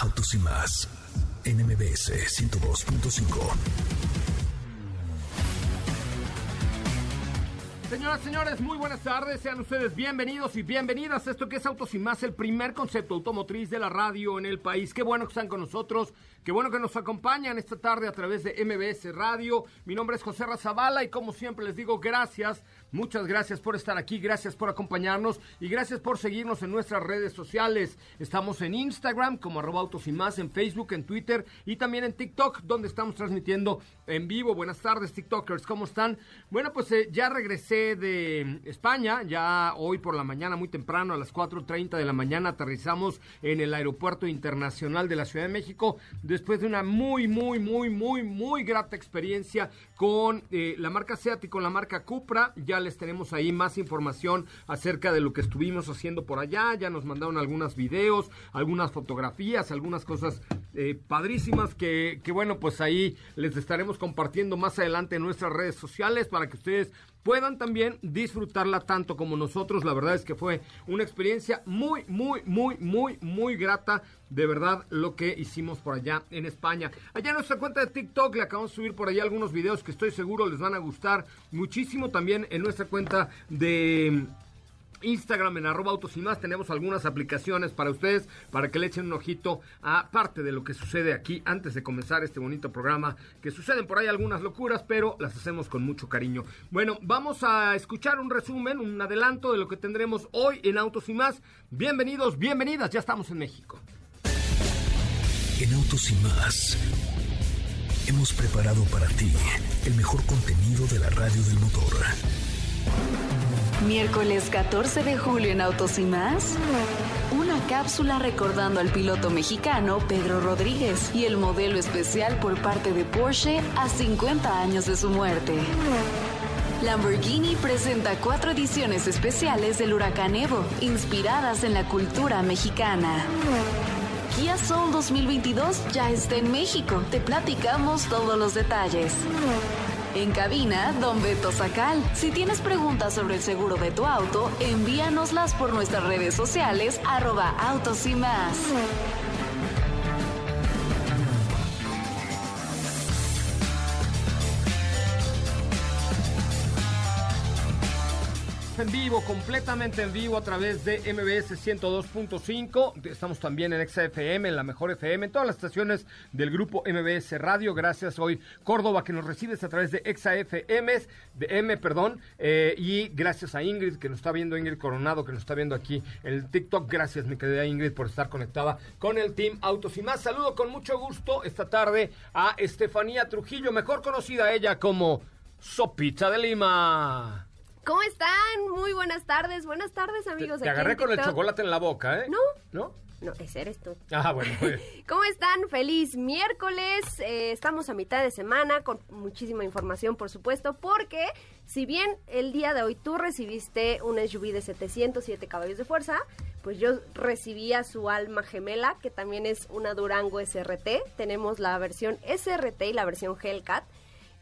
Autos y más en MBS 102.5. Señoras, señores, muy buenas tardes. Sean ustedes bienvenidos y bienvenidas a esto que es Autos y Más, el primer concepto automotriz de la radio en el país. Qué bueno que están con nosotros, qué bueno que nos acompañan esta tarde a través de MBS Radio. Mi nombre es José Razabala y como siempre les digo gracias Muchas gracias por estar aquí, gracias por acompañarnos y gracias por seguirnos en nuestras redes sociales. Estamos en Instagram como arroba autos y más, en Facebook, en Twitter y también en TikTok, donde estamos transmitiendo en vivo. Buenas tardes, TikTokers, ¿cómo están? Bueno, pues eh, ya regresé de España, ya hoy por la mañana, muy temprano, a las 4.30 de la mañana, aterrizamos en el Aeropuerto Internacional de la Ciudad de México, después de una muy, muy, muy, muy, muy grata experiencia con eh, la marca Seat y con la marca Cupra. Ya les tenemos ahí más información acerca de lo que estuvimos haciendo por allá. Ya nos mandaron algunos videos, algunas fotografías, algunas cosas eh, padrísimas que, que, bueno, pues ahí les estaremos compartiendo más adelante en nuestras redes sociales para que ustedes puedan también disfrutarla tanto como nosotros. La verdad es que fue una experiencia muy, muy, muy, muy, muy grata. De verdad, lo que hicimos por allá en España. Allá en nuestra cuenta de TikTok le acabamos de subir por allá algunos videos que estoy seguro les van a gustar muchísimo. También en nuestra cuenta de Instagram en arroba autos y más tenemos algunas aplicaciones para ustedes para que le echen un ojito a parte de lo que sucede aquí antes de comenzar este bonito programa que suceden por ahí algunas locuras pero las hacemos con mucho cariño. Bueno vamos a escuchar un resumen un adelanto de lo que tendremos hoy en autos y más. Bienvenidos bienvenidas ya estamos en México. En autos y más hemos preparado para ti el mejor contenido de la radio del motor Miércoles 14 de julio en Autos y más. Una cápsula recordando al piloto mexicano Pedro Rodríguez y el modelo especial por parte de Porsche a 50 años de su muerte. Lamborghini presenta cuatro ediciones especiales del Huracán Evo, inspiradas en la cultura mexicana. Kia Soul 2022 ya está en México. Te platicamos todos los detalles. En cabina, Don Beto Sacal. Si tienes preguntas sobre el seguro de tu auto, envíanoslas por nuestras redes sociales, arroba autos y más. En vivo, completamente en vivo a través de MBS 102.5. Estamos también en XFM, en la mejor FM, en todas las estaciones del grupo MBS Radio. Gracias hoy Córdoba que nos recibes a través de XFM, de M, perdón. Eh, y gracias a Ingrid que nos está viendo, Ingrid Coronado que nos está viendo aquí en el TikTok. Gracias mi querida Ingrid por estar conectada con el Team Autos y más. Saludo con mucho gusto esta tarde a Estefanía Trujillo, mejor conocida ella como Sopita de Lima. ¿Cómo están? Muy buenas tardes. Buenas tardes, amigos. Te, te agarré con el chocolate en la boca, ¿eh? No. ¿No? No, ese eres tú. Ah, bueno. ¿Cómo están? Feliz miércoles. Eh, estamos a mitad de semana con muchísima información, por supuesto, porque si bien el día de hoy tú recibiste un SUV de 707 caballos de fuerza, pues yo recibía su alma gemela, que también es una Durango SRT. Tenemos la versión SRT y la versión Hellcat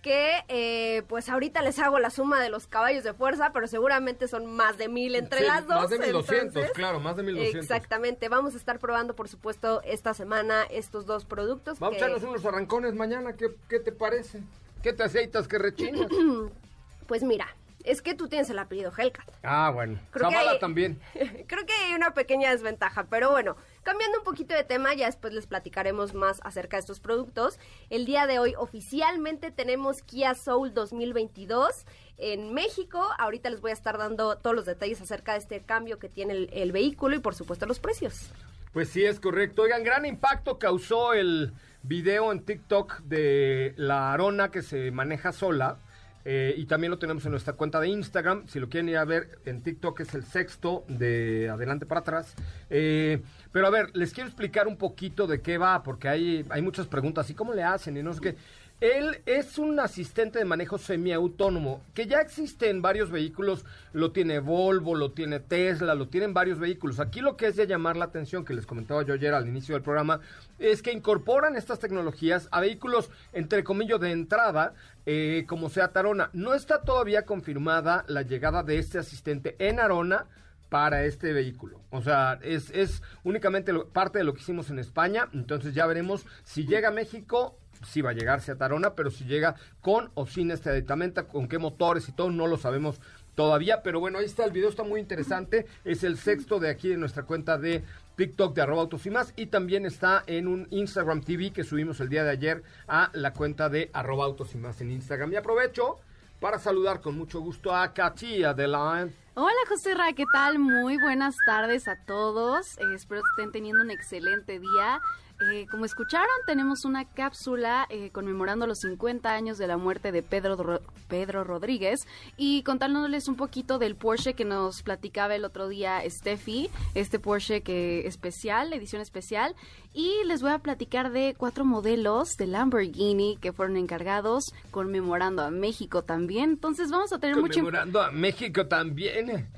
que eh, pues ahorita les hago la suma de los caballos de fuerza, pero seguramente son más de mil entre las dos. Más de 1200, claro, más de 1200. Exactamente, vamos a estar probando por supuesto esta semana estos dos productos. Vamos a echarnos unos arrancones mañana, ¿qué, ¿qué te parece? ¿Qué te aceitas, que rechinas? pues mira, es que tú tienes el apellido Hellcat. Ah, bueno. Creo Zavala también. creo que hay una pequeña desventaja, pero bueno, Cambiando un poquito de tema, ya después les platicaremos más acerca de estos productos. El día de hoy oficialmente tenemos Kia Soul 2022 en México. Ahorita les voy a estar dando todos los detalles acerca de este cambio que tiene el, vehículo y por supuesto los precios. Pues sí, es correcto. Oigan, gran impacto causó el video en TikTok de la Arona que se maneja sola. Eh, y también lo tenemos en nuestra cuenta de Instagram. Si lo quieren ir a ver en TikTok es el sexto de adelante para atrás. Eh, pero a ver, les quiero explicar un poquito de qué va, porque hay, hay muchas preguntas. ¿Y cómo le hacen? Y no sé qué. Él es un asistente de manejo semiautónomo que ya existe en varios vehículos. Lo tiene Volvo, lo tiene Tesla, lo tienen varios vehículos. Aquí lo que es de llamar la atención, que les comentaba yo ayer al inicio del programa, es que incorporan estas tecnologías a vehículos, entre comillas, de entrada, eh, como sea Tarona. No está todavía confirmada la llegada de este asistente en Arona para este vehículo. O sea, es, es únicamente parte de lo que hicimos en España. Entonces ya veremos si llega a México si va a llegar a Tarona, pero si llega con o sin este aditamento, con qué motores y todo, no lo sabemos todavía, pero bueno, ahí está el video, está muy interesante, es el sexto de aquí de nuestra cuenta de TikTok de arroba autos y más, y también está en un Instagram TV que subimos el día de ayer a la cuenta de arroba autos y más en Instagram. Y aprovecho para saludar con mucho gusto a Katia de la... Hola José Ra, ¿qué tal? Muy buenas tardes a todos. Eh, espero que estén teniendo un excelente día. Eh, como escucharon, tenemos una cápsula eh, conmemorando los 50 años de la muerte de Pedro, Pedro Rodríguez y contándoles un poquito del Porsche que nos platicaba el otro día Steffi, este Porsche que especial, edición especial, y les voy a platicar de cuatro modelos de Lamborghini que fueron encargados conmemorando a México también. Entonces vamos a tener mucho... Conmemorando a México también.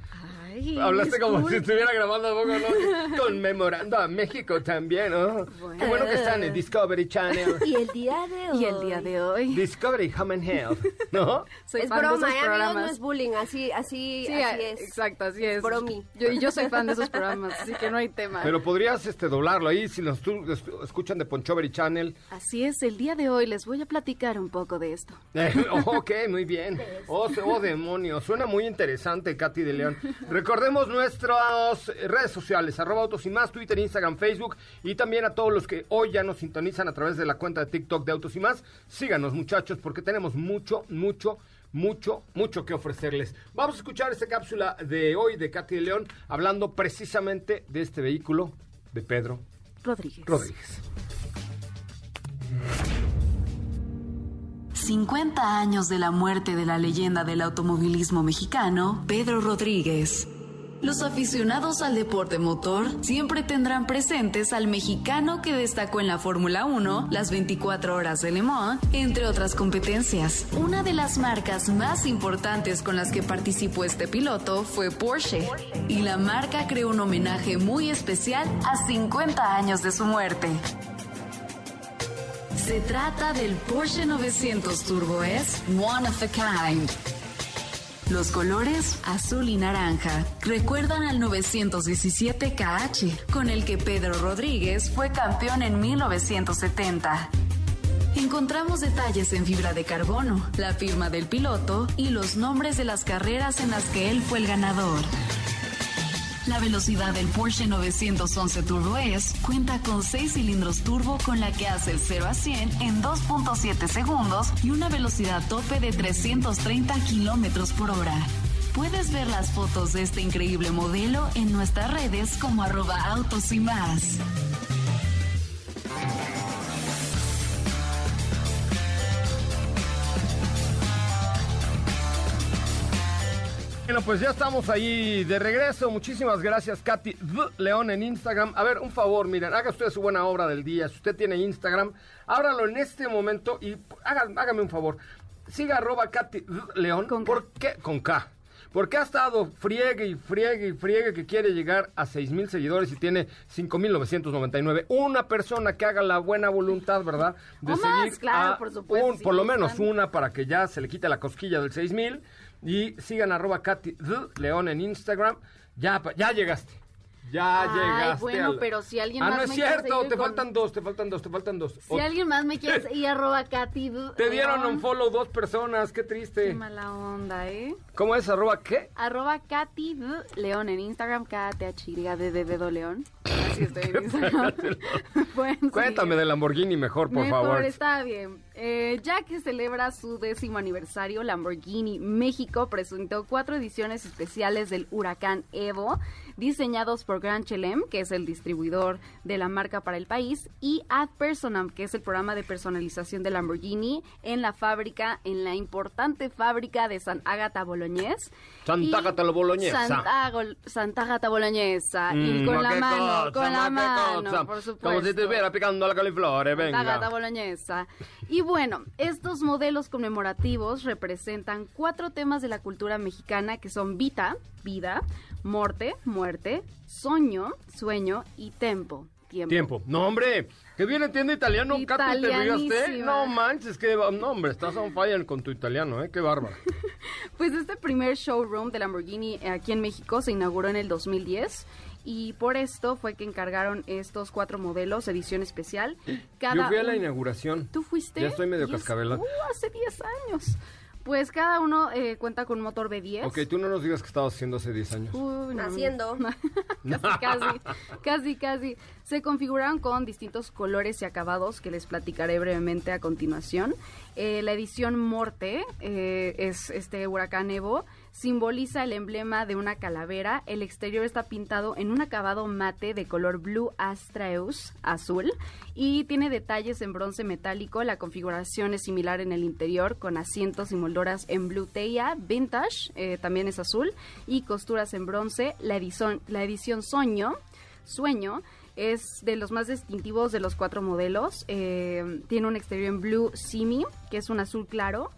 Hablaste como si estuviera grabando poco, ¿no? Conmemorando a México también, ¿no? Qué bueno que están en Discovery Channel. Y el día de hoy. Y el día de hoy. Discovery Home and Health, ¿no? Soy es broma, ¿eh, amigos? No es bullying, así, así, sí, así es. Exacto, así es. Bromi. Yo, yo soy fan de esos programas, así que no hay tema. Pero podrías este, doblarlo ahí si nos escuchan de Ponchovery Channel. Así es, el día de hoy les voy a platicar un poco de esto. ok, muy bien. Oh, oh, demonios, suena muy interesante, Katy de León. Recordemos nuestras redes sociales, arroba autos y más, Twitter, Instagram, Facebook y también a todos los que hoy ya nos sintonizan a través de la cuenta de TikTok de Autos y más. Síganos muchachos porque tenemos mucho, mucho, mucho, mucho que ofrecerles. Vamos a escuchar esta cápsula de hoy de Katy de León hablando precisamente de este vehículo de Pedro Rodríguez. Rodríguez. 50 años de la muerte de la leyenda del automovilismo mexicano, Pedro Rodríguez. Los aficionados al deporte motor siempre tendrán presentes al mexicano que destacó en la Fórmula 1, las 24 horas de Le Mans, entre otras competencias. Una de las marcas más importantes con las que participó este piloto fue Porsche, y la marca creó un homenaje muy especial a 50 años de su muerte. Se trata del Porsche 900 Turbo S One of a Kind. Los colores azul y naranja recuerdan al 917 KH, con el que Pedro Rodríguez fue campeón en 1970. Encontramos detalles en fibra de carbono, la firma del piloto y los nombres de las carreras en las que él fue el ganador. La velocidad del Porsche 911 Turbo S cuenta con 6 cilindros turbo con la que hace el 0 a 100 en 2.7 segundos y una velocidad tope de 330 kilómetros por hora. Puedes ver las fotos de este increíble modelo en nuestras redes como arroba autos y más. Bueno, pues ya estamos ahí de regreso. Muchísimas gracias, Katy León en Instagram. A ver, un favor, miren, haga usted su buena obra del día. Si usted tiene Instagram, ábralo en este momento y hágame un favor. Siga arroba Katy León. ¿Con ¿Por qué? Con K. Porque ha estado friegue y friegue y friegue que quiere llegar a 6 mil seguidores y tiene 5.999. Una persona que haga la buena voluntad, ¿verdad? De seguir claro, por supuesto. por lo menos una para que ya se le quite la cosquilla del 6 mil. Y sigan arroba Katy León en Instagram. Ya, ya llegaste. Ya Ay, llegaste. bueno, al- pero si alguien Ah, más no es me cierto, te con- faltan dos, te faltan dos, te faltan dos. Si O- alguien más me quiere y arroba Katy. Te dieron un follow dos personas, qué Qué triste. mala onda, ¿eh? ¿Cómo es? ¿Arroba qué? Arroba Katy León en Instagram, KTHYDDD León. Así estoy en Instagram. Pueden Cuéntame seguir. del Lamborghini mejor, por Mejor, favor. está bien. Eh, ya que celebra su décimo aniversario, Lamborghini México presentó cuatro ediciones especiales del Huracán Evo, diseñados por Grand Chelem, que es el distribuidor de la marca para el país, y Ad Personam, que es el programa de personalización de Lamborghini en la fábrica, en la importante fábrica de San Agata Boloñés. Santa Y Ágata la Boloñesa. Santa, Gol- Santa Agata Boloñesa. y Mm, con ma la mano, cosa, con la mano, cosa. por supuesto. Como si estuviera picando la gata venga. boloñesa. Y bueno, estos modelos conmemorativos representan cuatro temas de la cultura mexicana que son vita, vida, morte, muerte, soño, sueño y tempo, tiempo. Tiempo. No, hombre, que bien entiende italiano, Katy, te rigaste. Italianísima. No manches, que no, hombre, estás on fire con tu italiano, ¿eh? Qué bárbaro. Pues este primer showroom de Lamborghini aquí en México se inauguró en el 2010 y por esto fue que encargaron estos cuatro modelos, edición especial. Cada Yo fui a la un- inauguración. ¿Tú fuiste? Ya estoy medio cascabelado. Uh, hace 10 años. Pues cada uno eh, cuenta con un motor B10. Ok, tú no nos digas que estabas haciendo hace 10 años. Uy, no. Haciendo. casi, casi, casi, casi. Se configuraron con distintos colores y acabados que les platicaré brevemente a continuación. Eh, la edición Morte eh, es este huracán Evo. Simboliza el emblema de una calavera. El exterior está pintado en un acabado mate de color blue astraeus, azul, y tiene detalles en bronce metálico. La configuración es similar en el interior, con asientos y molduras en blue teia vintage, eh, también es azul, y costuras en bronce. La edición, la edición Soño, Sueño, es de los más distintivos de los cuatro modelos. Eh, tiene un exterior en blue simi, que es un azul claro.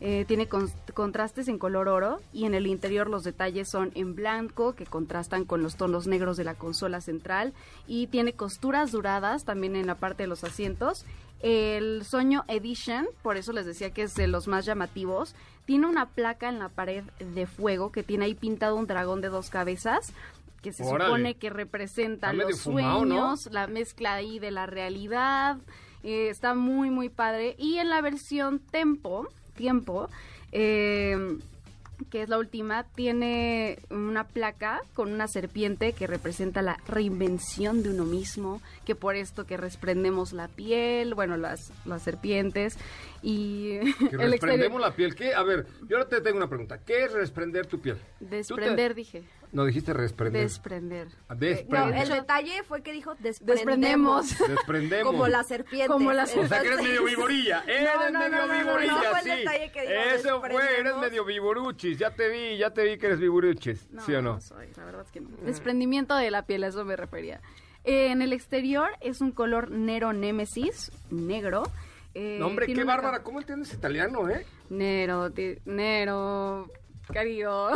Eh, tiene con- contrastes en color oro y en el interior los detalles son en blanco que contrastan con los tonos negros de la consola central y tiene costuras doradas también en la parte de los asientos. El Soño Edition, por eso les decía que es de los más llamativos, tiene una placa en la pared de fuego que tiene ahí pintado un dragón de dos cabezas que se Órale. supone que representa los sueños, la mezcla ahí de la realidad. eh, está muy, muy padre. Y en la versión Tempo, Tiempo, eh, que es la última, tiene una placa con una serpiente que representa la reinvención de uno mismo, que por esto que desprendemos la piel, bueno, las, las serpientes y Que el exterior. la piel. ¿Qué? A ver, yo ahora te tengo una pregunta. ¿Qué es desprender tu piel? Te- Desprender, dije. No, dijiste desprender. Desprender. Ah, No, Desprender. el detalle fue que dijo desprendemos. Desprendemos. Desprendemos. Como la serpiente. Como la O sea que eres medio viborilla. Eres No, no, medio no, no, no, viborilla, no fue el detalle que digo, Eso fue, eres medio viboruchis. Ya te vi, ya te vi que eres viboruchis. ¿Sí o no? soy, la verdad es que no. Desprendimiento de la piel, a eso me refería. Eh, en el exterior es un color Nero Nemesis, negro. Eh, No, hombre, qué bárbara. ¿Cómo entiendes italiano, eh? Nero, ti- Nero, querido.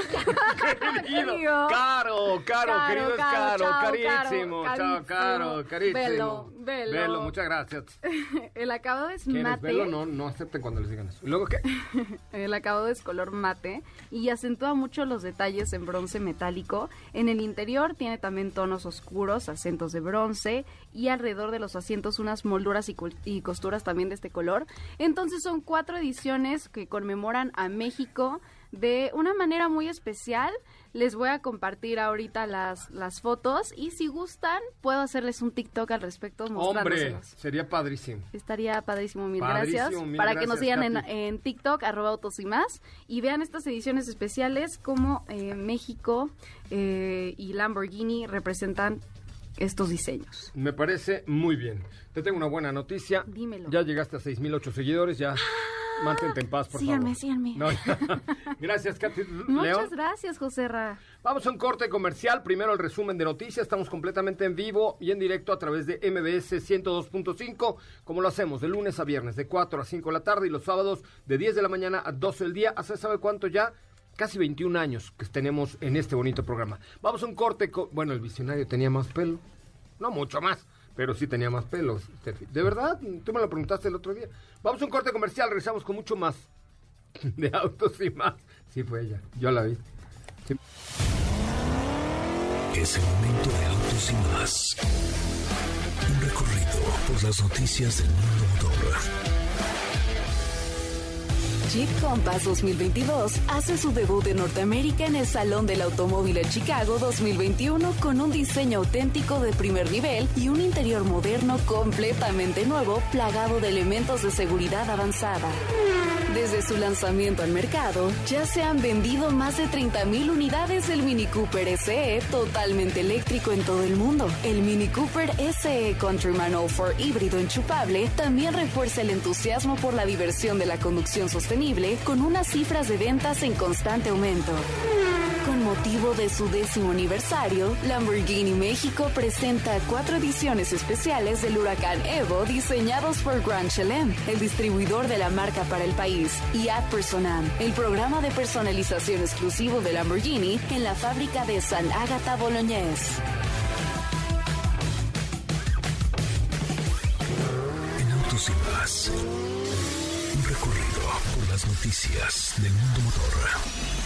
Querido. Caro, caro, querido es caro, chao, carísimo. caro, Chao, caro, carísimo. carísimo. Velo, velo. muchas gracias. el acabado es ¿Quieres mate. verlo? No, no acepten cuando les digan eso. ¿Y luego qué? El acabado es color mate y acentúa mucho los detalles en bronce metálico. En el interior tiene también tonos oscuros, acentos de bronce y alrededor de los asientos unas molduras y, y costuras también de este color. Entonces son cuatro ediciones que conmemoran a México de una manera muy especial. Les voy a compartir ahorita las, las fotos y si gustan puedo hacerles un TikTok al respecto Hombre, sería padrísimo. Estaría padrísimo, mil Padrísimo, gracias. mil Para que nos sigan en, en TikTok, arroba autos y más, y vean estas ediciones especiales como eh, México eh, y Lamborghini representan estos diseños. Me parece muy bien. Te tengo una buena noticia. Dímelo. Ya llegaste a 6.008 seguidores, ya. Mantente en paz, por Síganme, favor. síganme. No, ya. Gracias, Katy Muchas León. gracias, José Ra. Vamos a un corte comercial. Primero el resumen de noticias. Estamos completamente en vivo y en directo a través de MBS 102.5, como lo hacemos de lunes a viernes, de 4 a 5 de la tarde y los sábados de 10 de la mañana a 12 del día. ¿Hace sabe cuánto ya? Casi 21 años que tenemos en este bonito programa. Vamos a un corte. co- Bueno, el visionario tenía más pelo. No mucho más, pero sí tenía más pelos. De verdad, tú me lo preguntaste el otro día. Vamos a un corte comercial. Regresamos con mucho más de autos y más. Sí, fue ella. Yo la vi. Sí. Es el momento de autos y más. Un recorrido por las noticias del mundo motor. Jeep Compass 2022 hace su debut en Norteamérica en el Salón del Automóvil en Chicago 2021 con un diseño auténtico de primer nivel y un interior moderno completamente nuevo plagado de elementos de seguridad avanzada. Desde su lanzamiento al mercado, ya se han vendido más de 30.000 unidades del Mini Cooper SE totalmente eléctrico en todo el mundo. El Mini Cooper SE Countryman All-4 híbrido enchupable también refuerza el entusiasmo por la diversión de la conducción sostenible con unas cifras de ventas en constante aumento. Motivo de su décimo aniversario, Lamborghini México presenta cuatro ediciones especiales del Huracán Evo diseñados por Grand Chelem, el distribuidor de la marca para el país, y Ad Personam, el programa de personalización exclusivo de Lamborghini en la fábrica de San Agata Bolognese. En Autos y más. Un recorrido por las noticias del mundo motor.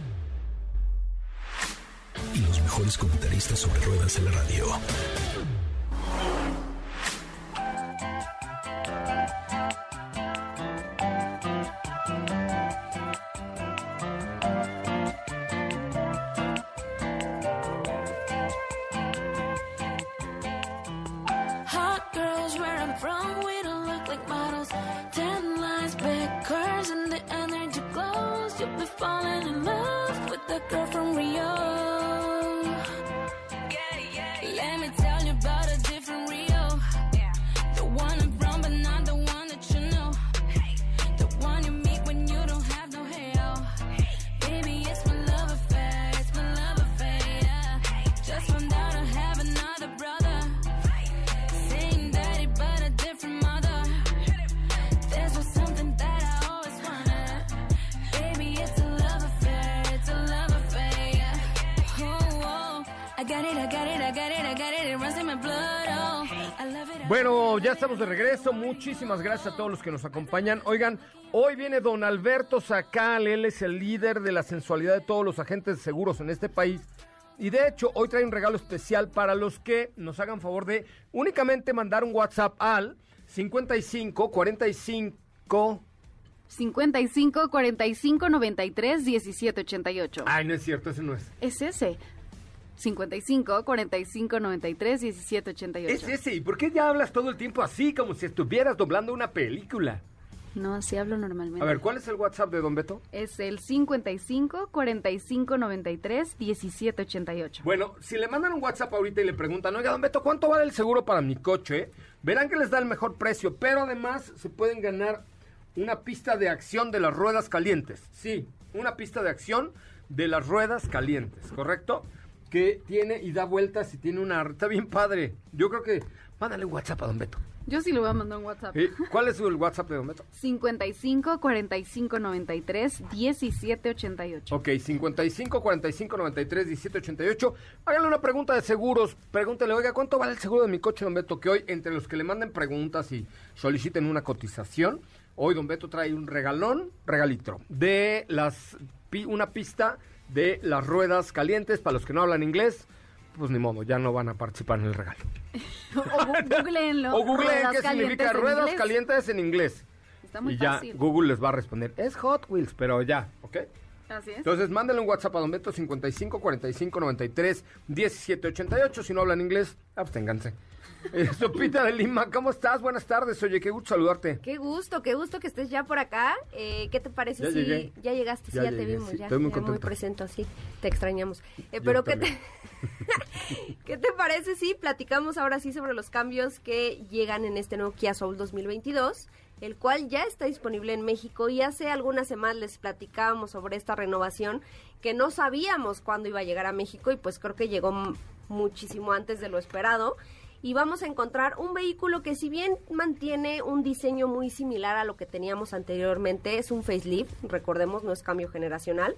Mejores comentaristas sobre ruedas en la radio. Bueno, ya estamos de regreso. Muchísimas gracias a todos los que nos acompañan. Oigan, hoy viene don Alberto Sacal. Él es el líder de la sensualidad de todos los agentes de seguros en este país. Y de hecho, hoy trae un regalo especial para los que nos hagan favor de únicamente mandar un WhatsApp al 55 45. 55 45 93 17 88. Ay, no es cierto, ese no es. Es ese. 55 45 93 17 88. Es ese. ¿Y por qué ya hablas todo el tiempo así, como si estuvieras doblando una película? No, así hablo normalmente. A ver, ¿cuál es el WhatsApp de Don Beto? Es el 55 45 93 17 88. Bueno, si le mandan un WhatsApp ahorita y le preguntan, oiga, don Beto, ¿cuánto vale el seguro para mi coche? Verán que les da el mejor precio, pero además se pueden ganar una pista de acción de las ruedas calientes. Sí, una pista de acción de las ruedas calientes, ¿correcto? Que tiene y da vueltas y tiene una... Está bien padre. Yo creo que... Mándale un WhatsApp a don Beto. Yo sí le voy a mandar un WhatsApp. Eh, ¿Cuál es el WhatsApp de don Beto? 55 45 93 17 88. Ok, 55 45 93 17 88. Háganle una pregunta de seguros. Pregúntele, oiga, ¿cuánto vale el seguro de mi coche, don Beto? Que hoy, entre los que le manden preguntas y soliciten una cotización, hoy don Beto trae un regalón, regalitro, de las pi- una pista de las ruedas calientes. Para los que no hablan inglés, pues ni modo, ya no van a participar en el regalo. O googleenlo. O googleen qué significa ruedas inglés. calientes en inglés. Está muy y ya fácil. Google les va a responder, es Hot Wheels, pero ya, ¿ok? Así es. Entonces, mándenle un WhatsApp a Don Beto 55 45 93 17 88. Si no hablan inglés, absténganse. Eh, Sopita de Lima, ¿cómo estás? Buenas tardes. Oye, qué gusto saludarte. Qué gusto, qué gusto que estés ya por acá. Eh, ¿Qué te parece Ya si llegué. ya llegaste? Ya sí, ya te vimos, sí, ya, estoy muy contento. presento, sí, te extrañamos. Eh, pero ¿qué te. ¿qué te parece si platicamos ahora sí sobre los cambios que llegan en este nuevo Kia Soul 2022? El cual ya está disponible en México y hace algunas semanas les platicábamos sobre esta renovación que no sabíamos cuándo iba a llegar a México y pues creo que llegó muchísimo antes de lo esperado. Y vamos a encontrar un vehículo que si bien mantiene un diseño muy similar a lo que teníamos anteriormente, es un facelift, recordemos, no es cambio generacional,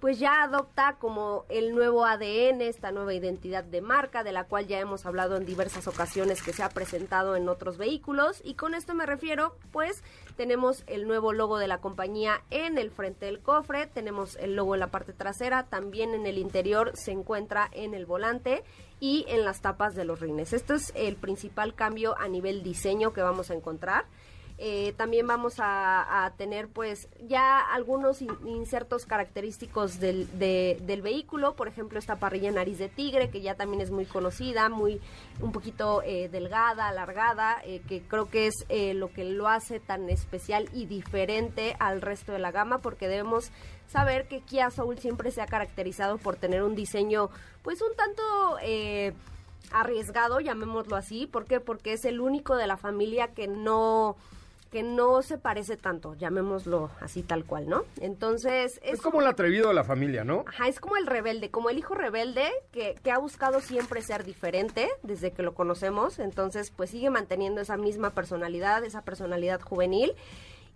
pues ya adopta como el nuevo ADN, esta nueva identidad de marca, de la cual ya hemos hablado en diversas ocasiones que se ha presentado en otros vehículos. Y con esto me refiero, pues tenemos el nuevo logo de la compañía en el frente del cofre, tenemos el logo en la parte trasera, también en el interior se encuentra en el volante y en las tapas de los rines. Esto es el principal cambio a nivel diseño que vamos a encontrar. Eh, también vamos a, tener pues ya algunos in- insertos característicos del, de- del vehículo, por ejemplo esta parrilla nariz de tigre que ya también es muy conocida, muy un poquito eh, delgada, alargada, eh, que creo que es eh, lo que lo hace tan especial y diferente al resto de la gama porque debemos saber que Kia Soul siempre se ha caracterizado por tener un diseño pues un tanto... arriesgado, llamémoslo así, ¿por qué? Porque es el único de la familia que no que no se parece tanto, llamémoslo así tal cual, ¿no? Entonces Es como el atrevido de la familia, ¿no? Ajá, es como el rebelde, como el hijo rebelde que, que ha buscado siempre ser diferente desde que lo conocemos, entonces pues sigue manteniendo esa misma personalidad, esa personalidad juvenil.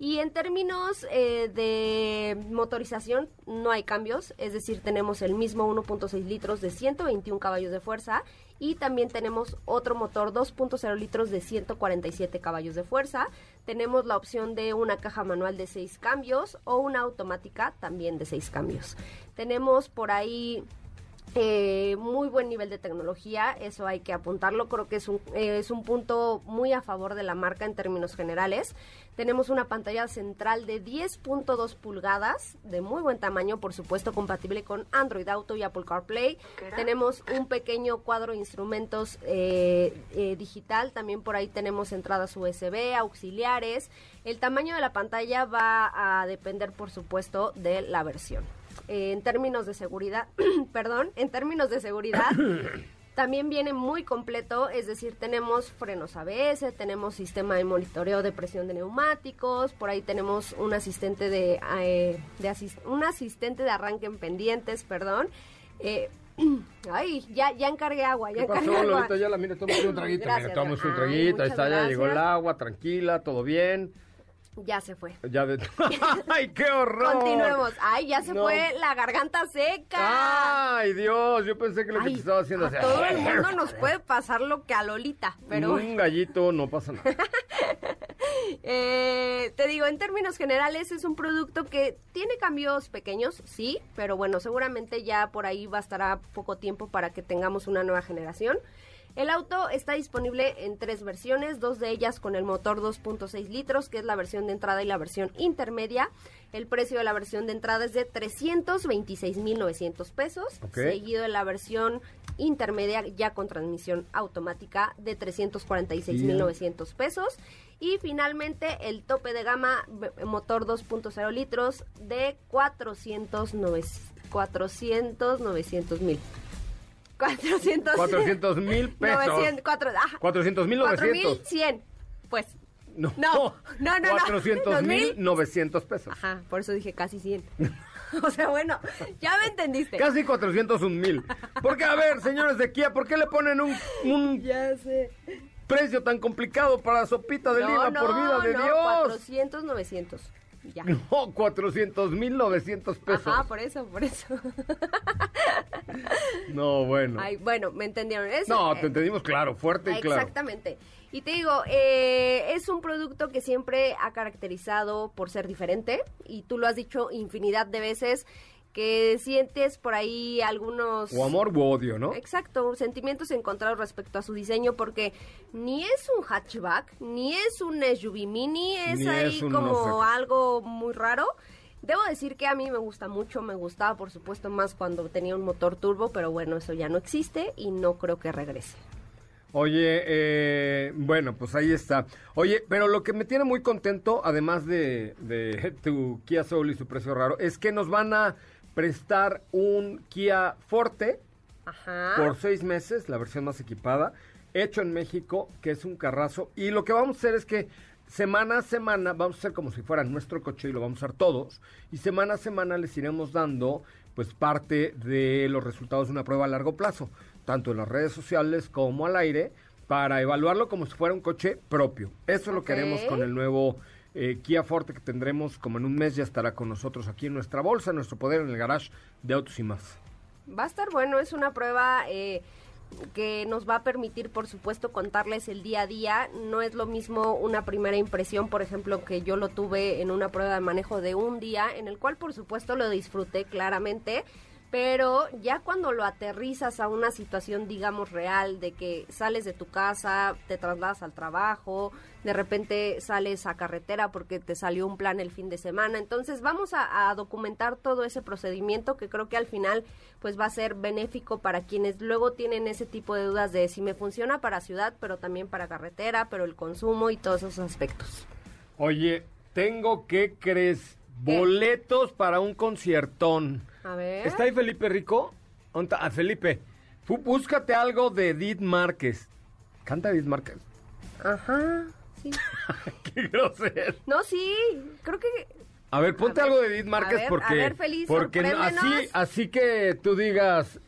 Y en términos eh, de motorización no hay cambios, es decir, tenemos el mismo 1.6 litros de 121 caballos de fuerza y también tenemos otro motor 2.0 litros de 147 caballos de fuerza. Tenemos la opción de una caja manual de 6 cambios o una automática también de 6 cambios. Tenemos por ahí eh, muy buen nivel de tecnología, eso hay que apuntarlo, creo que es un, eh, es un punto muy a favor de la marca en términos generales. Tenemos una pantalla central de 10.2 pulgadas, de muy buen tamaño, por supuesto, compatible con Android Auto y Apple CarPlay. Tenemos un pequeño cuadro de instrumentos eh, eh, digital, también por ahí tenemos entradas USB, auxiliares. El tamaño de la pantalla va a depender, por supuesto, de la versión. Eh, en términos de seguridad, perdón, en términos de seguridad, también viene muy completo, es decir, tenemos frenos ABS, tenemos sistema de monitoreo de presión de neumáticos, por ahí tenemos un asistente de, eh, de asis- un asistente de arranque en pendientes, perdón. Eh, ay, ya, ya encargué agua, ya ¿Qué pasó, encargué agua. Lolita? Ya la mira, un traguito. Gracias, mira, un ay, traguito. Ahí muchas está, ya llegó el gracias. agua, tranquila, todo bien. Ya se fue. Ya de... ¡Ay, qué horror! Continuemos. Ay, ya se No. fue la garganta seca. ¡Ay, Dios! Yo pensé que lo que te estaba haciendo a todo el mundo nos puede pasar lo que a Lolita, pero Un gallito, no pasa nada. eh, te digo, en términos generales es un producto que tiene cambios pequeños, sí, pero bueno, seguramente ya por ahí bastará poco tiempo para que tengamos una nueva generación. El auto está disponible en tres versiones, dos de ellas con el motor 2.6 litros, que es la versión de entrada y la versión intermedia. El precio de la versión de entrada es de 326.900 pesos, seguido de la versión intermedia ya con transmisión automática de 346.900 pesos. Y finalmente el tope de gama b- motor 2.0 litros de 400, 400 900 mil. 400 400 mil pesos. 900, cuatro- ajá, 400 mil 900. 4100. Pues, No, No, no, no, no. 400 mil 900 pesos. ajá, por eso dije casi 100. o sea, bueno, ya me entendiste. Casi 401 mil. Porque, a ver, señores de Kia, ¿por qué le ponen un, un Ya sé. precio tan complicado para sopita de lima por vida de no, Dios? 400, 900. Ya. No, 400 mil 900 pesos. Ajá, por eso, por eso. No, bueno. Ay, bueno, me entendieron. Eso, no, te entendimos claro, fuerte y claro. Exactamente. Y te digo, eh, es un producto que siempre ha caracterizado por ser diferente y tú lo has dicho infinidad de veces que sientes por ahí algunos... O amor u odio, ¿no? Exacto, sentimientos encontrados respecto a su diseño porque ni es un hatchback, ni es un SUV mini, es Ni ahí es como no sé qué. algo muy raro. Debo decir que a mí me gusta mucho, me gustaba por supuesto más cuando tenía un motor turbo, pero bueno, eso ya no existe y no creo que regrese. Oye, eh, bueno, pues ahí está. Oye, pero lo que me tiene muy contento, además de, de tu Kia Soul y su precio raro, es que nos van a prestar un Kia Forte Ajá. por seis meses, la versión más equipada, hecho en México, que es un carrazo. Y lo que vamos a hacer es que semana a semana, vamos a hacer como si fuera nuestro coche y lo vamos a hacer todos. Y semana a semana les iremos dando pues parte de los resultados de una prueba a largo plazo, tanto en las redes sociales como al aire, para evaluarlo como si fuera un coche propio. Eso lo Ok. queremos con el nuevo eh, Kia Forte que tendremos como en un mes, ya estará con nosotros aquí en nuestra bolsa, en nuestro poder, en el garage de Autos y más. Va a estar bueno, es una prueba eh, que nos va a permitir, por supuesto, contarles el día a día. No es lo mismo una primera impresión, por ejemplo, que yo lo tuve en una prueba de manejo de un día, en el cual, por supuesto, lo disfruté claramente. Pero ya cuando lo aterrizas a una situación, digamos, real, de que sales de tu casa, te trasladas al trabajo, de repente sales a carretera porque te salió un plan el fin de semana. Entonces vamos a, a documentar todo ese procedimiento que creo que al final pues va a ser benéfico para quienes luego tienen ese tipo de dudas de si me funciona para ciudad, pero también para carretera, pero el consumo y todos esos aspectos. Oye, tengo que crees boletos para un conciertón. A ver. ¿Está ahí Felipe Rico? ¿Dónde está? Ah, Felipe, búscate algo de Edith Márquez. ¿Canta Edith Márquez? Ajá, sí. Qué grosero. No, sí, creo que... A ver, ponte A ver, algo de Edith Márquez a ver, porque... a ver, Feliz, porque así, así que tú digas...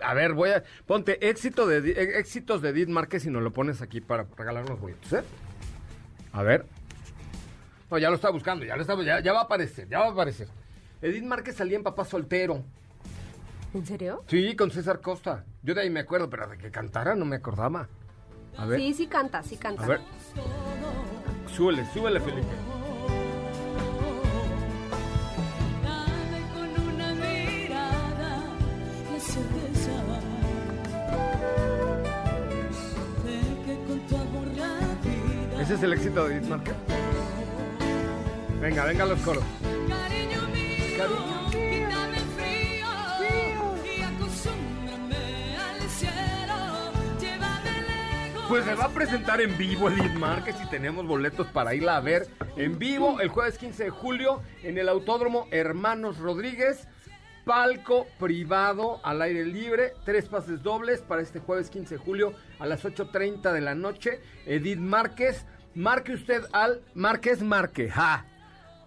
A ver, voy a... Ponte éxito de, eh, éxitos de Edith Márquez y nos lo pones aquí para regalar unos boletos, ¿eh? A ver. No, ya lo está buscando, ya lo está, ya, ya va a aparecer, ya va a aparecer. Edith Márquez salía en Papá Soltero. ¿En serio? Sí, con César Costa. Yo de ahí me acuerdo, pero de que cantara no me acordaba. A ver, Sí, sí canta, sí canta. a ver. Súbele, súbele, Felipe. Ese es el éxito de Edith Márquez. Venga, venga los coros. Pues se va a presentar en vivo Edith Márquez y tenemos boletos para irla a ver en vivo el jueves 15 de julio en el Autódromo Hermanos Rodríguez. Palco privado al aire libre, tres pases dobles para este jueves 15 de julio a las 8.30 de la noche. Edith Márquez, marque usted al Márquez Marque, ja.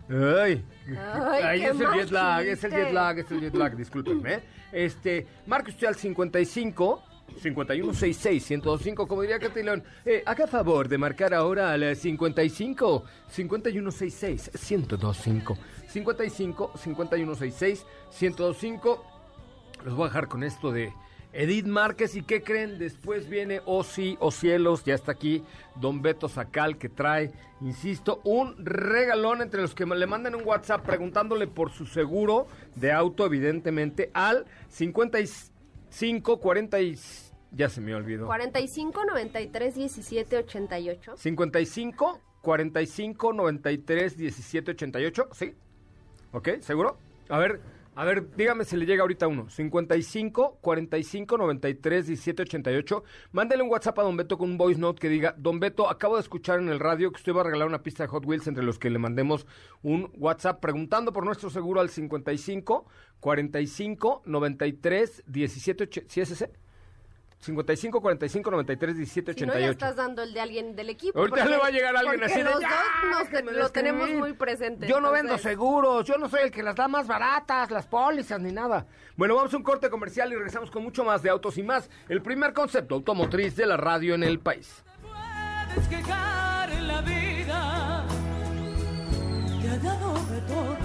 Ay, Ay, Ay, es el jet lag, es el jet lag, es el jet lag, discúlpenme. Este, marque usted al 55 5166 1025, como diría Katy León. Eh, haga favor de marcar ahora al 55 5166 1025. 55 5166 1025. Los voy a dejar con esto de Edith Márquez. ¿Y qué creen? Después viene Oh sí, oh cielos. Ya está aquí Don Beto Sacal que trae, insisto, un regalón entre los que le mandan un WhatsApp preguntándole por su seguro de auto, evidentemente, al 55 40 y... Ya se me olvidó. 45 93 17 88. 55 45 93 17 88, ¿sí? ¿Ok? ¿Seguro? A ver, a ver, dígame si le llega ahorita uno. 55 45 93 17 88. Mándele un WhatsApp a Don Beto con un voice note que diga, Don Beto, acabo de escuchar en el radio que usted va a regalar una pista de Hot Wheels entre los que le mandemos un WhatsApp preguntando por nuestro seguro al 55 45 93 17 88. ¿Sí es ese? 55 45 93 17 Si no, 88. ya estás dando el de alguien del equipo. Ahorita porque- le va a llegar alguien así de, los "Ya, dos nos- lo tenemos escribir". muy presente. Yo no vendo seguros, yo no soy el que las da más baratas, las pólizas ni nada. Bueno, vamos a un corte comercial y regresamos con mucho más de autos y más. El primer concepto automotriz de la radio en el país. puedes quejar en la vida. Te ha dado de todo.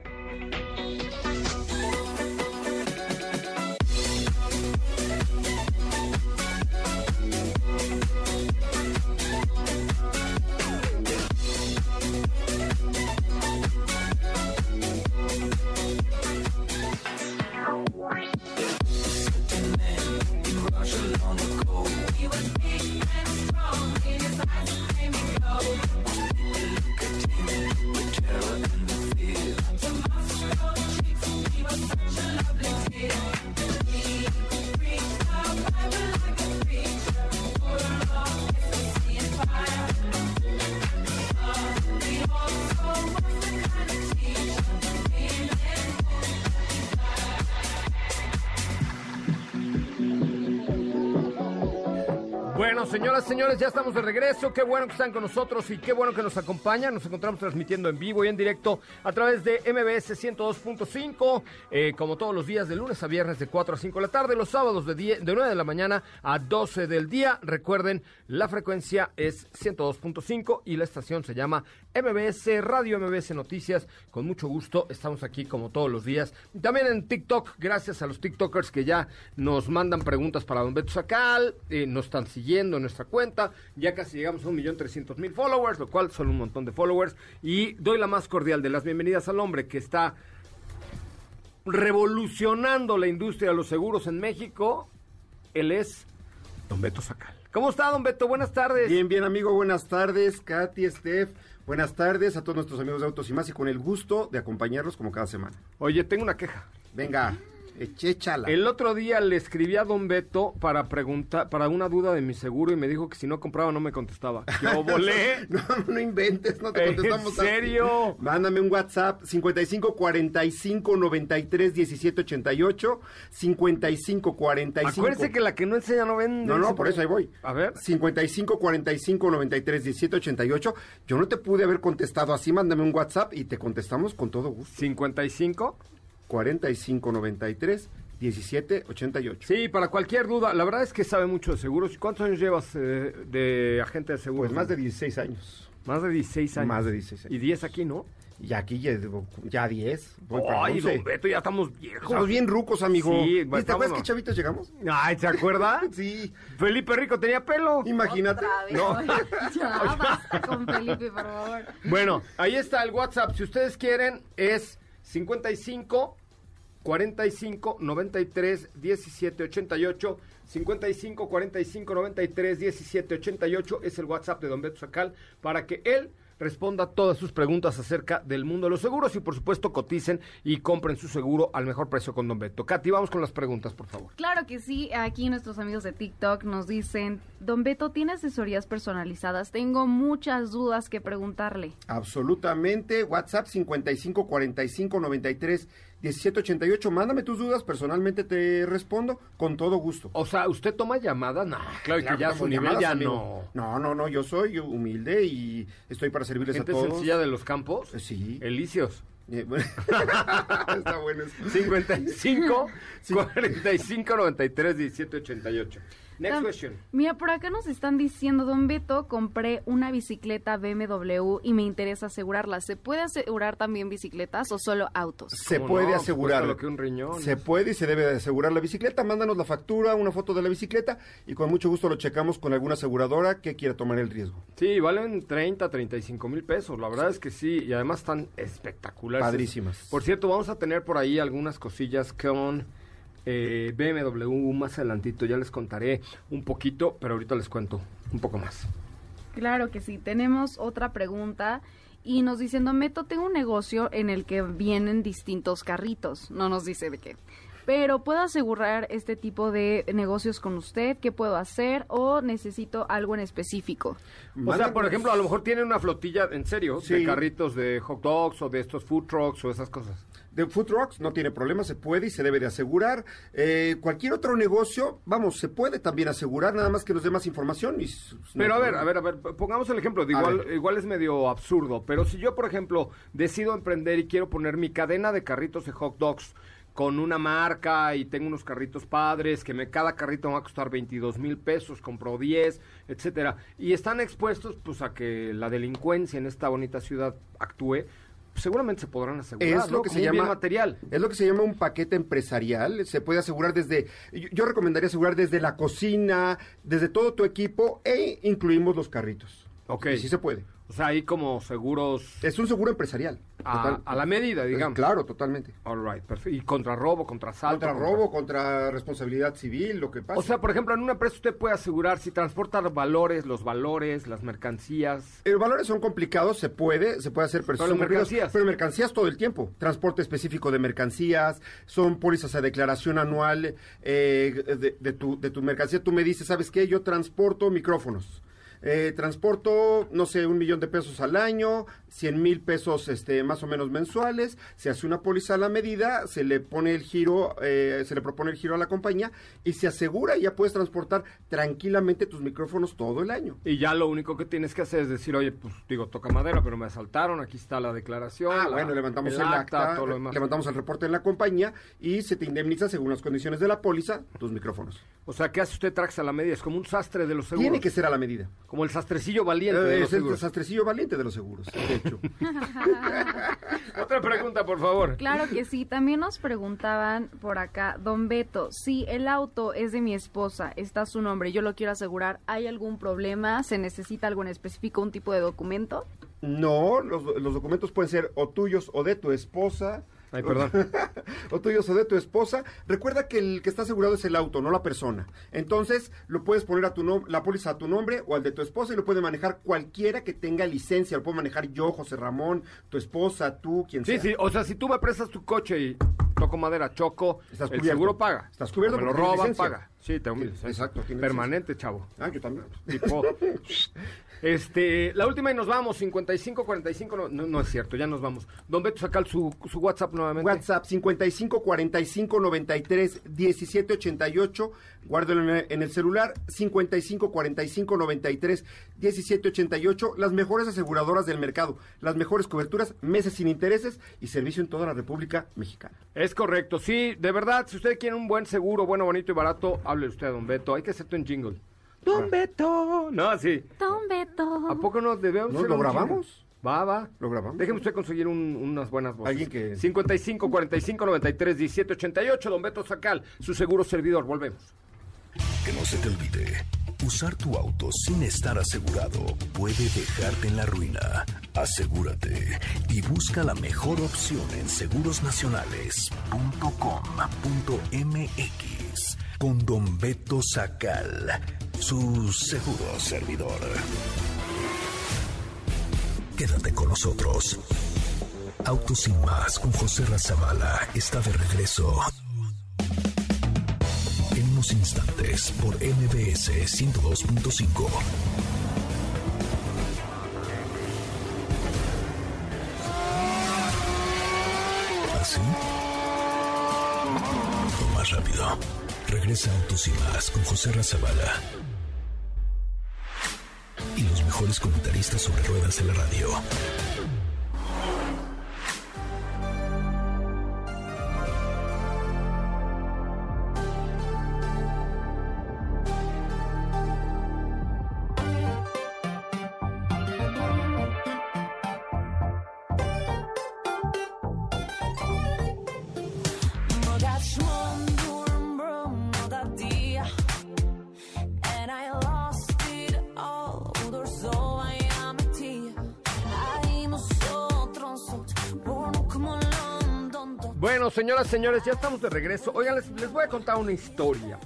señoras, señores, ya estamos de regreso. Qué bueno que están con nosotros y qué bueno que nos acompañan. Nos encontramos transmitiendo en vivo y en directo a través de MBS 102.5, eh, como todos los días, de lunes a viernes de 4 a 5 de la tarde, los sábados de, 10 de 9 de la mañana a 12 del día. Recuerden, la frecuencia es 102.5 y la estación se llama MBS Radio, MBS Noticias. Con mucho gusto, estamos aquí como todos los días. También en TikTok, gracias a los TikTokers que ya nos mandan preguntas para Don Beto Sacal, eh, nos están siguiendo en nuestra cuenta. Ya casi llegamos a un millón trescientos mil followers, lo cual son un montón de followers. Y doy la más cordial de las bienvenidas al hombre que está revolucionando la industria de los seguros en México. Él es Don Beto Sacal. ¿Cómo está, Don Beto? Buenas tardes. Bien, bien, amigo. Buenas tardes, Katy, Steph. Buenas tardes a todos nuestros amigos de Autos y Más y con el gusto de acompañarlos como cada semana. Oye, tengo una queja. Venga, échala. El otro día le escribí a Don Beto para preguntar, para una duda de mi seguro y me dijo que si no compraba no me contestaba. Yo volé. no, no inventes, no te ¿En contestamos. así. serio? Mándame un WhatsApp 55 45 93 17 88 55 45 Acuérdese que la que no enseña no vende. No, no, por eso ahí voy. A ver. 55 45 93 17 88. Yo no te pude haber contestado así, mándame un WhatsApp y te contestamos con todo gusto. 55. 45 93 17 88. Sí, para cualquier duda. La verdad es que sabe mucho de seguros. ¿Cuántos años llevas eh, de agente de seguros? Pues más de 16 años. Más de 16 años. Más de 16 años. Y 10 aquí, ¿no? Y aquí ya, ya 10. Voy Ay, 11. Don Beto, ya estamos viejos. Estamos bien rucos, amigo. Sí, ¿Y ¿Te acuerdas qué chavitos llegamos? Ay, ¿se acuerda? Sí. Felipe Rico tenía pelo. Imagínate. Otra vez. No. Ya basta con Felipe, por favor. Bueno, ahí está el WhatsApp. Si ustedes quieren, es 55 45 93 17 88. 55 45 93 17 88 es el WhatsApp de Don Beto Sacal para que él responda todas sus preguntas acerca del mundo de los seguros y por supuesto coticen y compren su seguro al mejor precio con Don Beto. Katy, vamos con las preguntas, por favor. Claro que sí, aquí nuestros amigos de TikTok nos dicen, Don Beto, ¿tiene asesorías personalizadas? Tengo muchas dudas que preguntarle. Absolutamente. WhatsApp 55 45 93 17 88. Mándame tus dudas, personalmente te respondo con todo gusto. O sea, ¿usted toma llamadas? No, claro, que ya a su nivel ya amigo. No, no, no, yo soy humilde y estoy para servirles Gente a todos. sencilla de los campos. Eh, Sí. Elicios. Eh, bueno. Está bueno. eso. 55 45 93 17 88. Next Tam- question. Mira, por acá nos están diciendo, Don Beto, compré una bicicleta BMW y me interesa asegurarla. ¿Se puede asegurar también bicicletas o solo autos? Se ¿Cómo puede no? asegurar. Lo que un riñón. Se puede y se debe de asegurar la bicicleta. Mándanos la factura, una foto de la bicicleta y con mucho gusto lo checamos con alguna aseguradora que quiera tomar el riesgo. Sí, valen 30, 35 mil pesos. La verdad es que sí. Y además están espectaculares. Padrísimas. Por cierto, vamos a tener por ahí algunas cosillas con eh, BMW más adelantito. Ya les contaré un poquito, pero ahorita les cuento un poco más. Claro que sí. Tenemos otra pregunta y nos dicen, Beto, tengo un negocio en el que vienen distintos carritos. No nos dice de qué. Pero ¿puedo asegurar este tipo de negocios con usted? ¿Qué puedo hacer? ¿O necesito algo en específico? O sea, por ejemplo, a lo mejor tienen una flotilla, en serio, de carritos de hot dogs o de estos food trucks o esas cosas. De food trucks no tiene problema, se puede y se debe de asegurar. Eh, cualquier otro negocio, vamos, se puede también asegurar, nada más que nos dé más información. Y, no Pero a ver, a ver, a ver, pongamos el ejemplo, de igual, ver. igual es medio absurdo, pero si yo, por ejemplo, decido emprender y quiero poner mi cadena de carritos de hot dogs con una marca y tengo unos carritos padres, que me, cada carrito me va a costar 22 mil pesos, compro 10, etcétera, y están expuestos pues a que la delincuencia en esta bonita ciudad actúe, seguramente se podrán asegurar, Es lo ¿no? que se llama material. Es lo que se llama un paquete empresarial. Se puede asegurar desde, yo, yo recomendaría asegurar desde la cocina, desde todo tu equipo e incluimos los carritos. Ok. Y sí se puede. O sea, hay como seguros Es un seguro empresarial. a, a la medida, digamos. Claro, totalmente. All right, perfecto. Y contra robo, contra asalto. Contra robo, contra responsabilidad civil, lo que pasa. O sea, por ejemplo, en una empresa usted puede asegurar si transporta valores, los valores, las mercancías. Los valores son complicados, se puede, se puede hacer, pero, son mercancías. Pero mercancías todo el tiempo. Transporte específico de mercancías, son pólizas a declaración anual eh, de, de tu, de tu mercancía. Tú me dices, ¿sabes qué? Yo transporto micrófonos. Eh, transporto, no sé, un millón de pesos al año, cien mil pesos este, más o menos mensuales, se hace una póliza a la medida, se le pone el giro, eh, se le propone el giro a la compañía y se asegura y ya puedes transportar tranquilamente tus micrófonos todo el año. Y ya lo único que tienes que hacer es decir, oye, pues digo, toca madera, pero me asaltaron, aquí está la declaración. Ah, la- bueno, levantamos el, el acta, todo lo demás. levantamos el reporte en la compañía y se te indemniza según las condiciones de la póliza tus micrófonos. O sea, ¿qué hace usted trax a la media? Es como un sastre de los seguros. Tiene que ser a la medida. Como el sastrecillo valiente de Eh, los es el sastrecillo valiente de los seguros, de hecho. Otra pregunta, por favor. Claro que sí. También nos preguntaban por acá, don Beto, si el auto es de mi esposa, está su nombre, yo lo quiero asegurar, ¿hay algún problema? ¿Se necesita algo en específico, un tipo de documento? No, los, los documentos pueden ser o tuyos o de tu esposa. Ay, perdón. o tuyos o de tu esposa. Recuerda que el que está asegurado es el auto, no la persona. Entonces, lo puedes poner a tu la póliza a tu nombre o al de tu esposa y lo puede manejar cualquiera que tenga licencia. Lo puedo manejar yo, José Ramón, tu esposa, tú, quien Sí, sea. sí, o sea, si tú me prestas tu coche y toco madera, choco, Estás el cubierto. seguro paga. Estás cubierto me lo roban, paga. Sí, tengo mi Sí, licencia. exacto, Permanente, chavo. Ah, yo también. Tipo, este, la última y nos vamos, 55 45, no, no, no es cierto, ya nos vamos. Don Beto, saca su, su WhatsApp nuevamente. WhatsApp 55 45 93 17 88. Guárdalo en el, en el celular 55 45 93 17 88. Las mejores aseguradoras del mercado, las mejores coberturas, meses sin intereses y servicio en toda la República Mexicana. Es correcto, sí, de verdad, si usted quiere un buen seguro, bueno, bonito y barato, hable usted a Don Beto. Hay que hacerte un jingle. Don Beto. No, sí. Don Beto. ¿A poco no debemos ¿No lo grabamos? Va, va. Lo grabamos. Déjeme usted conseguir un- unas buenas voces. Alguien que- 55 45 93 17 88, Don Beto Sacal, su seguro servidor. Volvemos. Que no se te olvide, usar tu auto sin estar asegurado puede dejarte en la ruina. Asegúrate y busca la mejor opción en segurosnacionales.com.mx con Don Beto Sacal, su seguro servidor. Quédate con nosotros. Autos sin más con José Razabala está de regreso. En unos instantes por MBS 102.5. ¿Así? O más rápido. Regresa Autos y más con José Razabala. Comentaristas sobre ruedas de la radio. Bueno, señoras, señores, ya estamos de regreso. Oigan, les, les voy a contar una historia.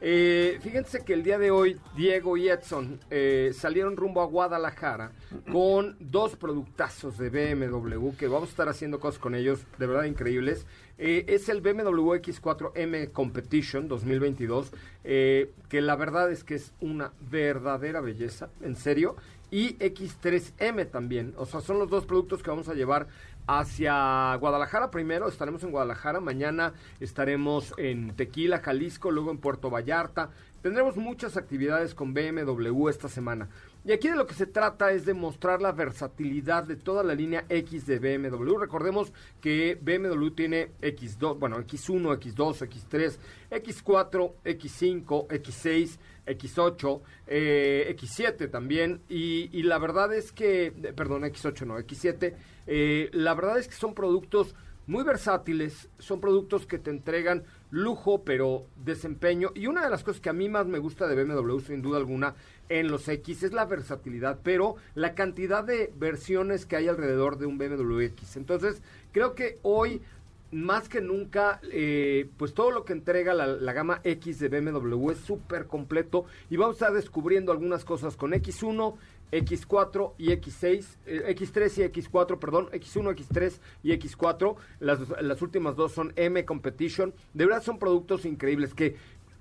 Eh, fíjense que el día de hoy Diego y Edson eh, salieron rumbo a Guadalajara con dos productazos de BMW que vamos a estar haciendo cosas con ellos de verdad increíbles. Eh, es el BMW X4M Competition 2022 eh, que la verdad es que es una verdadera belleza, en serio. Y X3M también, o sea, son los dos productos que vamos a llevar hacia Guadalajara primero, estaremos en Guadalajara, mañana estaremos en Tequila, Jalisco, luego en Puerto Vallarta. Tendremos muchas actividades con BMW esta semana. Y aquí de lo que se trata es de mostrar la versatilidad de toda la línea X de BMW. Recordemos que BMW tiene X2, bueno, X1, X2, X3, X4, X5, X6, X8, eh, X7 también. Y, la verdad es que, eh, perdón, X8 no, X7. eh, la verdad es que son productos muy versátiles, son productos que te entregan lujo, pero desempeño. Y una de las cosas que a mí más me gusta de BMW, sin duda alguna, en los X es la versatilidad, pero la cantidad de versiones que hay alrededor de un BMW X. Entonces, creo que hoy más que nunca, eh, pues todo lo que entrega la, gama X de BMW es súper completo y vamos a estar descubriendo algunas cosas con X1, X4 y X6, eh, X3 y X4, perdón, X1, X3 y X4. Las, las últimas dos son M Competition. De verdad son productos increíbles que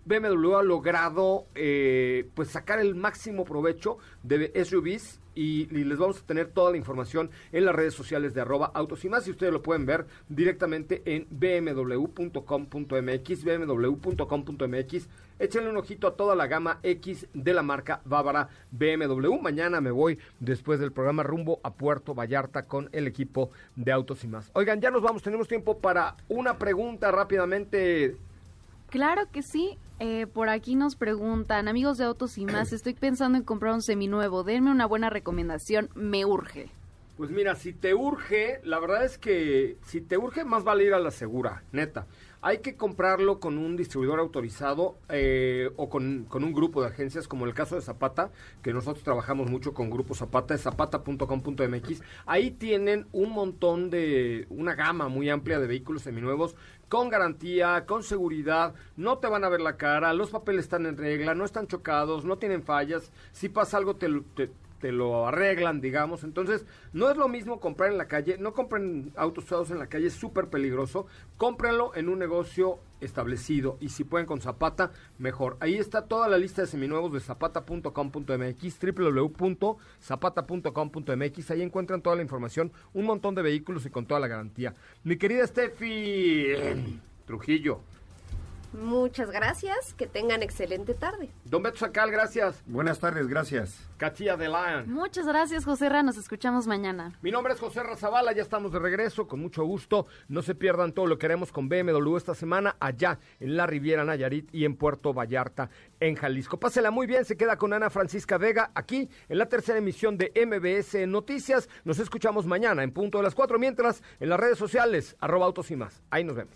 BMW ha logrado eh, pues sacar el máximo provecho de SUVs y, y les vamos a tener toda la información en las redes sociales de arroba autos y más y ustedes lo pueden ver directamente en bmw.com.mx bmw.com.mx échenle un ojito a toda la gama X de la marca Bávara BMW mañana me voy después del programa rumbo a Puerto Vallarta con el equipo de autos y más. Oigan ya nos vamos tenemos tiempo para una pregunta rápidamente. Claro que sí. Eh, por aquí nos preguntan, amigos de Autos y más, estoy pensando en comprar un seminuevo. Denme una buena recomendación, me urge. Pues mira, si te urge, la verdad es que si te urge, más vale ir a la segura, neta. Hay que comprarlo con un distribuidor autorizado eh, o con, con un grupo de agencias, como el caso de Zapata, que nosotros trabajamos mucho con Grupo Zapata, es zapata.com.mx. Ahí tienen un montón de, una gama muy amplia de vehículos seminuevos con garantía, con seguridad, no te van a ver la cara, los papeles están en regla, no están chocados, no tienen fallas, si pasa algo te, te, te lo arreglan, digamos. Entonces, no es lo mismo comprar en la calle, no compren autos usados en la calle, es súper peligroso, cómprenlo en un negocio establecido y si pueden con Zapata, mejor. Ahí está toda la lista de seminuevos de zapata.com.mx, www.zapata.com.mx, ahí encuentran toda la información, un montón de vehículos y con toda la garantía. Mi querida Steffi Trujillo, Muchas gracias, que tengan excelente tarde. Don Beto Sacal, gracias. Buenas tardes, gracias. Cachilla de Lion. Muchas gracias, José Ra, nos escuchamos mañana. Mi nombre es José Razabala, ya estamos de regreso, con mucho gusto. No se pierdan todo lo que haremos con BMW esta semana allá en la Riviera Nayarit y en Puerto Vallarta, en Jalisco. Pásela muy bien, se queda con Ana Francisca Vega aquí en la tercera emisión de MBS Noticias. Nos escuchamos mañana en punto de las cuatro, mientras en las redes sociales, arroba autos y más. Ahí nos vemos.